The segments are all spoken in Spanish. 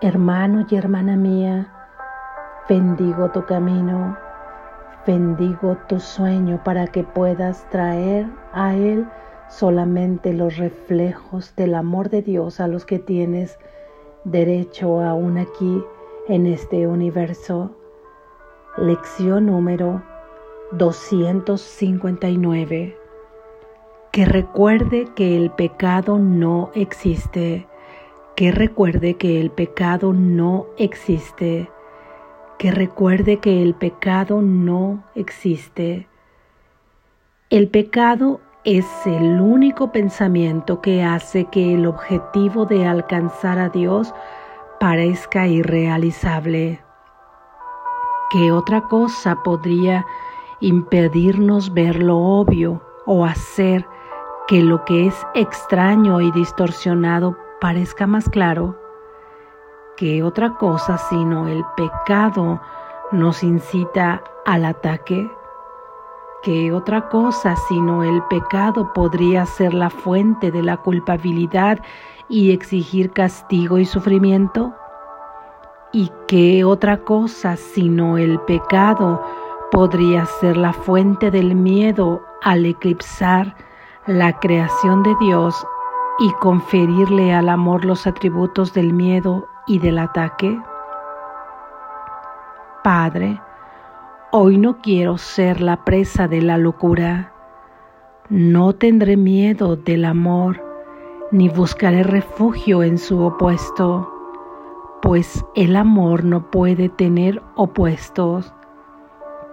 Hermano y hermana mía, bendigo tu camino, bendigo tu sueño para que puedas traer a Él solamente los reflejos del amor de Dios a los que tienes derecho aún aquí en este universo. Lección número 259. Que recuerde que el pecado no existe. Que recuerde que el pecado no existe. Que recuerde que el pecado no existe. El pecado es el único pensamiento que hace que el objetivo de alcanzar a Dios parezca irrealizable. ¿Qué otra cosa podría impedirnos ver lo obvio o hacer que lo que es extraño y distorsionado parezca más claro? ¿Qué otra cosa sino el pecado nos incita al ataque? ¿Qué otra cosa sino el pecado podría ser la fuente de la culpabilidad y exigir castigo y sufrimiento? ¿Y qué otra cosa sino el pecado podría ser la fuente del miedo al eclipsar la creación de Dios y conferirle al amor los atributos del miedo y del ataque? Padre, hoy no quiero ser la presa de la locura. No tendré miedo del amor, ni buscaré refugio en su opuesto pues el amor no puede tener opuestos.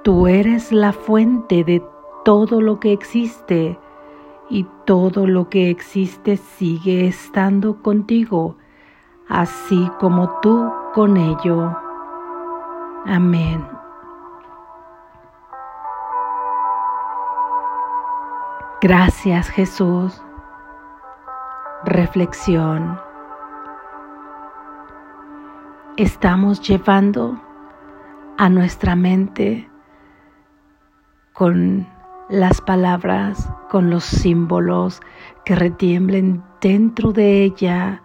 Tú eres la fuente de todo lo que existe y todo lo que existe sigue estando contigo, así como tú con ello. Amén. Gracias Jesús. Reflexión estamos llevando a nuestra mente con las palabras, con los símbolos que retiemblen dentro de ella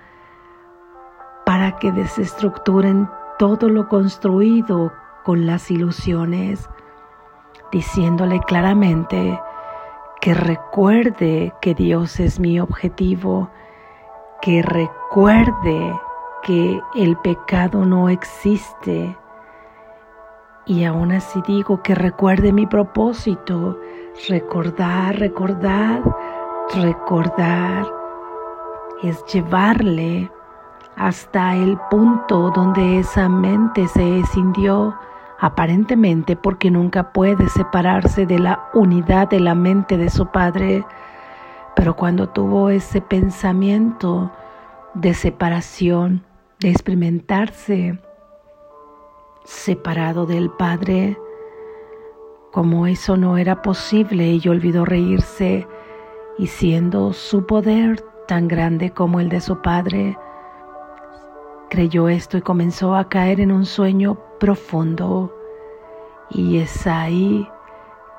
para que desestructuren todo lo construido con las ilusiones, diciéndole claramente que recuerde que Dios es mi objetivo, que recuerde que el pecado no existe. Y aún así digo que recuerde mi propósito, recordar, recordar, recordar. Es llevarle hasta el punto donde esa mente se escindió aparentemente porque nunca puede separarse de la unidad de la mente de su padre. Pero cuando tuvo ese pensamiento de separación, de experimentarse separado del Padre, como eso no era posible, y olvidó reírse y siendo su poder tan grande como el de su Padre, creyó esto y comenzó a caer en un sueño profundo. Y es ahí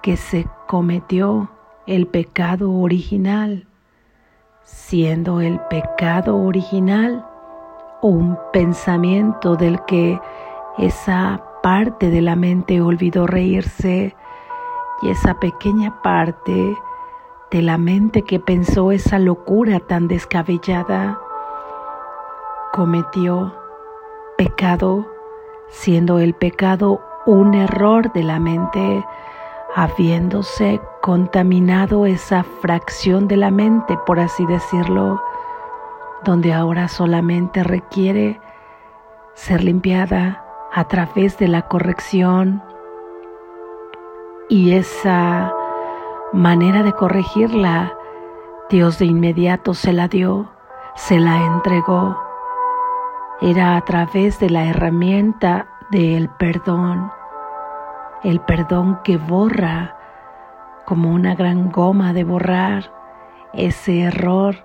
que se cometió el pecado original, siendo el pecado original un pensamiento del que esa parte de la mente olvidó reírse y esa pequeña parte de la mente que pensó esa locura tan descabellada cometió pecado, siendo el pecado un error de la mente, habiéndose contaminado esa fracción de la mente, por así decirlo, donde ahora solamente requiere ser limpiada a través de la corrección y esa manera de corregirla, Dios de inmediato se la dio, se la entregó. Era a través de la herramienta del perdón, el perdón que borra como una gran goma de borrar ese error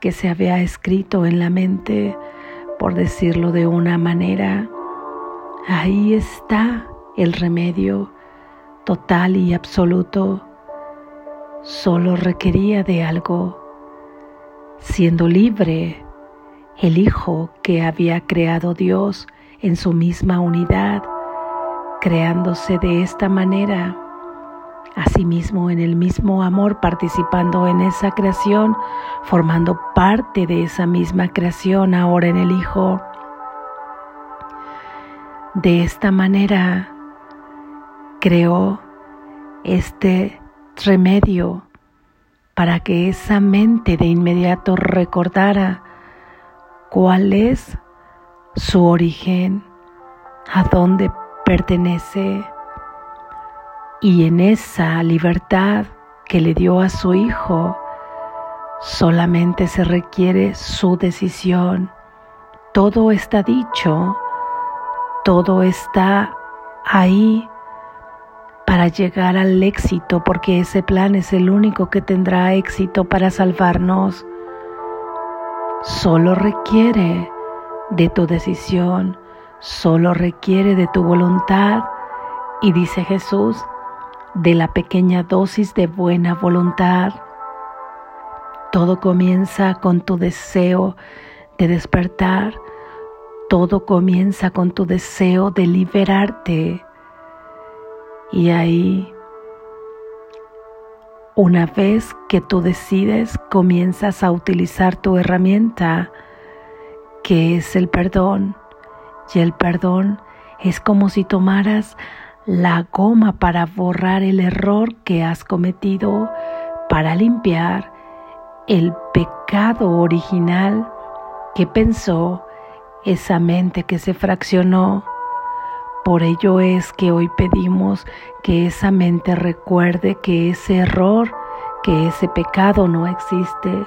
que se había escrito en la mente, por decirlo de una manera. Ahí está el remedio total y absoluto. Solo requería de algo. Siendo libre, el Hijo que había creado Dios en su misma unidad, creándose de esta manera, asimismo en el mismo amor, participando en esa creación, formando parte de esa misma creación ahora en el Hijo. De esta manera creó este remedio para que esa mente de inmediato recordara cuál es su origen, a dónde pertenece y en esa libertad que le dio a su hijo, solamente se requiere su decisión. Todo está dicho, todo está ahí para llegar al éxito, porque ese plan es el único que tendrá éxito para salvarnos. Solo requiere de tu decisión, solo requiere de tu voluntad y dice Jesús, de la pequeña dosis de buena voluntad. Todo comienza con tu deseo de despertar, todo comienza con tu deseo de liberarte. Y ahí, una vez que tú decides, comienzas a utilizar tu herramienta, que es el perdón. Y el perdón es como si tomaras la goma para borrar el error que has cometido, para limpiar el pecado original que pensó esa mente que se fraccionó por ello es que hoy pedimos que esa mente recuerde que ese error, que ese pecado no existe,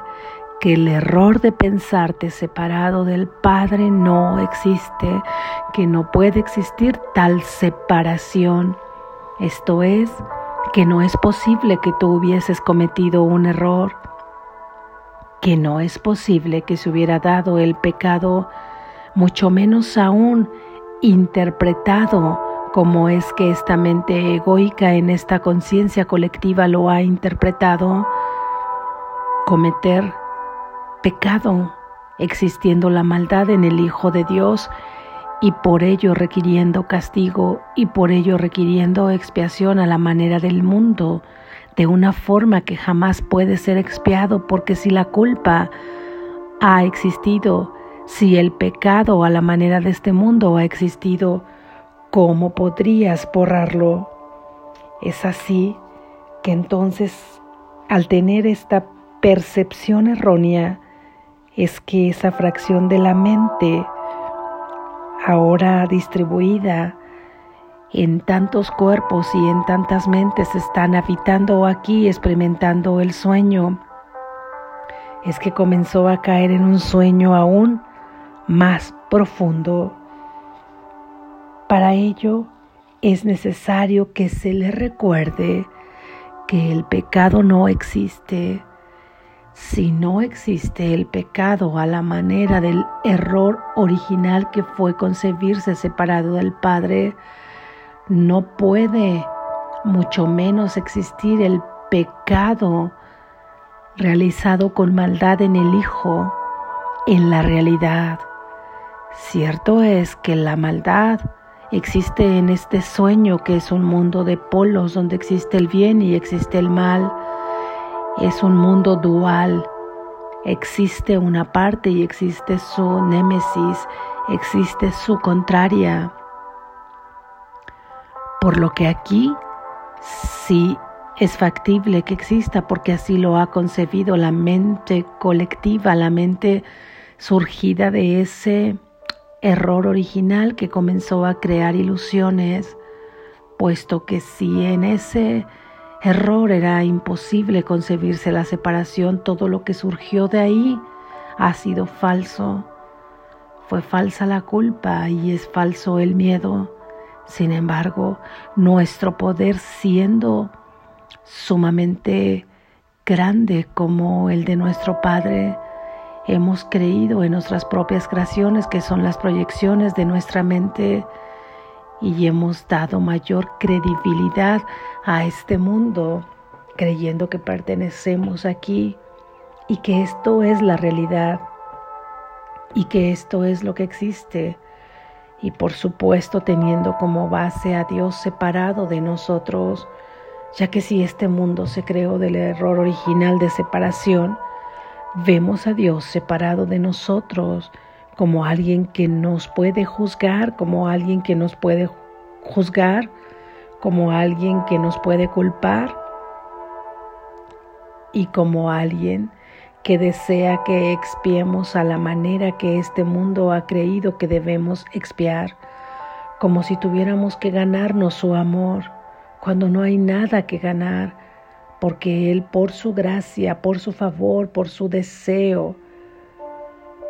que el error de pensarte separado del Padre no existe, que no puede existir tal separación. Esto es, que no es posible que tú hubieses cometido un error, que no es posible que se hubiera dado el pecado, mucho menos aún interpretado como es que esta mente egoica en esta conciencia colectiva lo ha interpretado, cometer pecado, existiendo la maldad en el Hijo de Dios y por ello requiriendo castigo y por ello requiriendo expiación a la manera del mundo, de una forma que jamás puede ser expiado, porque si la culpa ha existido, si el pecado a la manera de este mundo ha existido, ¿cómo podrías borrarlo? Es así que entonces, al tener esta percepción errónea, es que esa fracción de la mente, ahora distribuida en tantos cuerpos y en tantas mentes, están habitando aquí, experimentando el sueño, es que comenzó a caer en un sueño aún más profundo. Para ello es necesario que se le recuerde que el pecado no existe. Si no existe el pecado a la manera del error original que fue concebirse separado del Padre, no puede mucho menos existir el pecado realizado con maldad en el Hijo, en la realidad. Cierto es que la maldad existe en este sueño que es un mundo de polos donde existe el bien y existe el mal. Es un mundo dual. Existe una parte y existe su némesis, existe su contraria. Por lo que aquí sí es factible que exista porque así lo ha concebido la mente colectiva, la mente surgida de ese error original que comenzó a crear ilusiones, puesto que si en ese error era imposible concebirse la separación, todo lo que surgió de ahí ha sido falso. Fue falsa la culpa y es falso el miedo. Sin embargo, nuestro poder siendo sumamente grande como el de nuestro Padre, Hemos creído en nuestras propias creaciones que son las proyecciones de nuestra mente y hemos dado mayor credibilidad a este mundo creyendo que pertenecemos aquí y que esto es la realidad. y que esto es lo que existe. Y por supuesto teniendo como base a Dios separado de nosotros, ya que si este mundo se creó del error original de separación, vemos a Dios separado de nosotros como alguien que nos puede juzgar, como alguien que nos puede juzgar, como alguien que nos puede culpar y como alguien que desea que expiemos a la manera que este mundo ha creído que debemos expiar, como si tuviéramos que ganarnos su amor, cuando no hay nada que ganar, porque Él por su gracia, por su favor, por su deseo,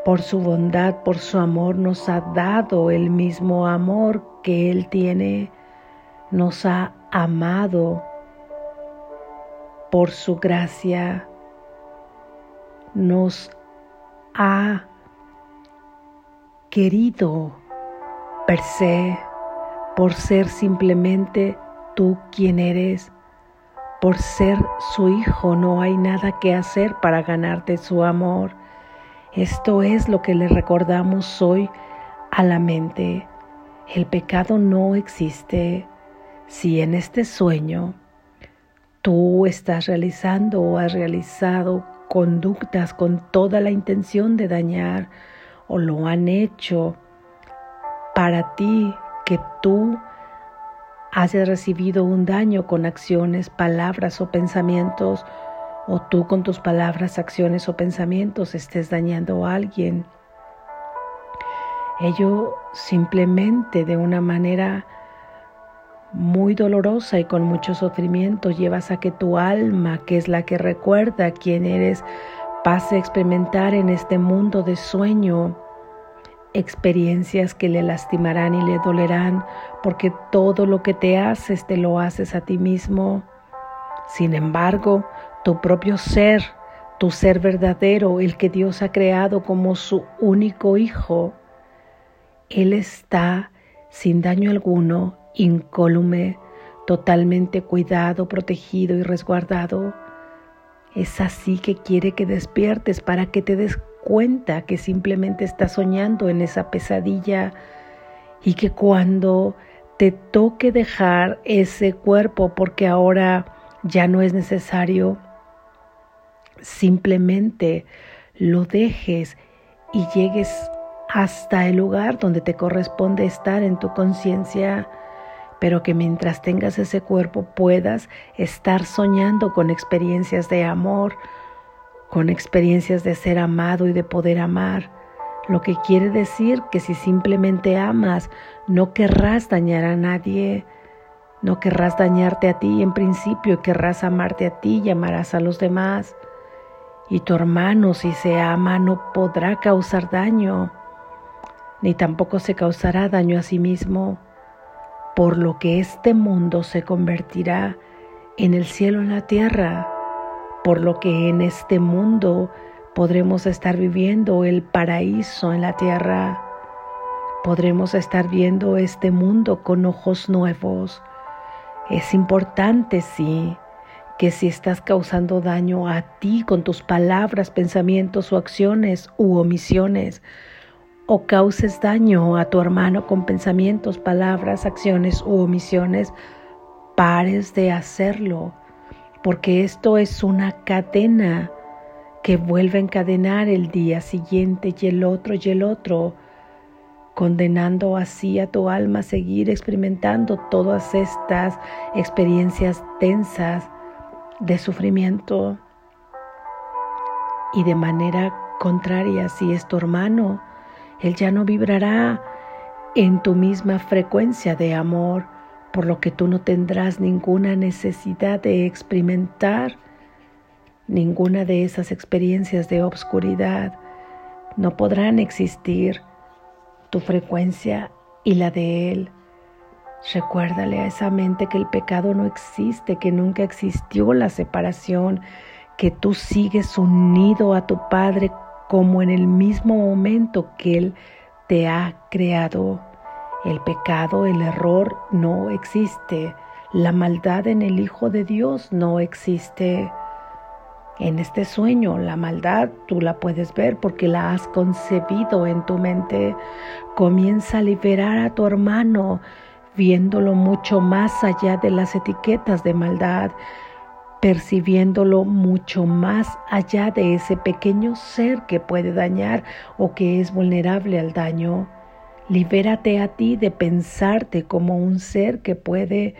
por su bondad, por su amor, nos ha dado el mismo amor que Él tiene, nos ha amado por su gracia nos ha querido per se, por ser simplemente tú quien eres, por ser su hijo, no hay nada que hacer para ganarte su amor. Esto es lo que le recordamos hoy a la mente. El pecado no existe. Si en este sueño tú estás realizando o has realizado conductas con toda la intención de dañar o lo han hecho para ti que tú hayas recibido un daño con acciones, palabras o pensamientos, o tú con tus palabras, acciones o pensamientos estés dañando a alguien. Ello simplemente de una manera muy dolorosa y con mucho sufrimiento llevas a que tu alma, que es la que recuerda quién eres, pase a experimentar en este mundo de sueño experiencias que le lastimarán y le dolerán, porque todo lo que te haces te lo haces a ti mismo. Sin embargo, tu propio ser, tu ser verdadero, el que Dios ha creado como su único hijo, Él está sin daño alguno incólume, totalmente cuidado, protegido y resguardado. Es así que quiere que despiertes para que te des cuenta que simplemente estás soñando en esa pesadilla y que cuando te toque dejar ese cuerpo porque ahora ya no es necesario, simplemente lo dejes y llegues hasta el lugar donde te corresponde estar en tu conciencia pero que mientras tengas ese cuerpo puedas estar soñando con experiencias de amor, con experiencias de ser amado y de poder amar. Lo que quiere decir que si simplemente amas, no querrás dañar a nadie, no querrás dañarte a ti en principio, querrás amarte a ti y amarás a los demás. Y tu hermano, si se ama, no podrá causar daño, ni tampoco se causará daño a sí mismo por lo que este mundo se convertirá en el cielo en la tierra, por lo que en este mundo podremos estar viviendo el paraíso en la tierra, podremos estar viendo este mundo con ojos nuevos. Es importante, sí, que si estás causando daño a ti con tus palabras, pensamientos o acciones u omisiones, o causes daño a tu hermano con pensamientos, palabras, acciones u omisiones, pares de hacerlo, porque esto es una cadena que vuelve a encadenar el día siguiente y el otro y el otro, condenando así a tu alma a seguir experimentando todas estas experiencias tensas de sufrimiento. Y de manera contraria, si es tu hermano, él ya no vibrará en tu misma frecuencia de amor, por lo que tú no tendrás ninguna necesidad de experimentar ninguna de esas experiencias de obscuridad. No podrán existir tu frecuencia y la de Él. Recuérdale a esa mente que el pecado no existe, que nunca existió la separación, que tú sigues unido a tu Padre como en el mismo momento que Él te ha creado. El pecado, el error no existe. La maldad en el Hijo de Dios no existe. En este sueño, la maldad tú la puedes ver porque la has concebido en tu mente. Comienza a liberar a tu hermano, viéndolo mucho más allá de las etiquetas de maldad, percibiéndolo mucho más allá de ese pequeño ser que puede dañar o que es vulnerable al daño. Libérate a ti de pensarte como un ser que puede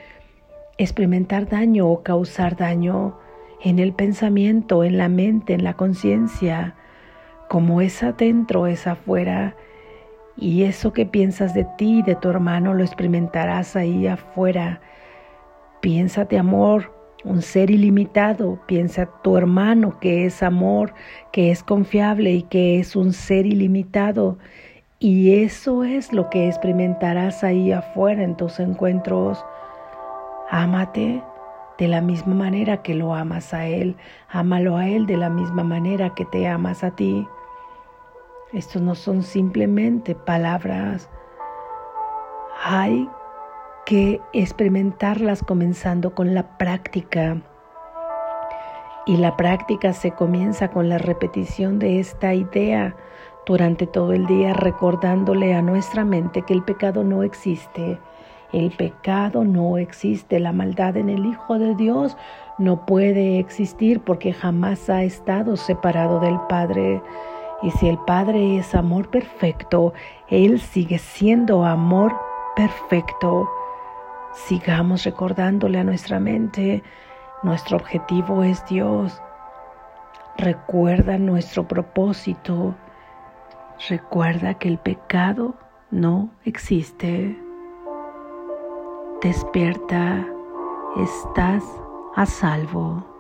experimentar daño o causar daño en el pensamiento, en la mente, en la conciencia. Como es adentro, es afuera. Y eso que piensas de ti y de tu hermano lo experimentarás ahí afuera. Piénsate amor, un ser ilimitado. Piensa tu hermano que es amor, que es confiable y que es un ser ilimitado. Y eso es lo que experimentarás ahí afuera en tus encuentros. Ámate de la misma manera que lo amas a Él. Ámalo a Él de la misma manera que te amas a ti. Estos no son simplemente palabras. Hay que experimentarlas comenzando con la práctica. Y la práctica se comienza con la repetición de esta idea durante todo el día, recordándole a nuestra mente que el pecado no existe. El pecado no existe, la maldad en el Hijo de Dios no puede existir porque jamás ha estado separado del Padre. Y si el Padre es amor perfecto, Él sigue siendo amor perfecto. Sigamos recordándole a nuestra mente, nuestro objetivo es Dios. Recuerda nuestro propósito. Recuerda que el pecado no existe. Despierta, estás a salvo.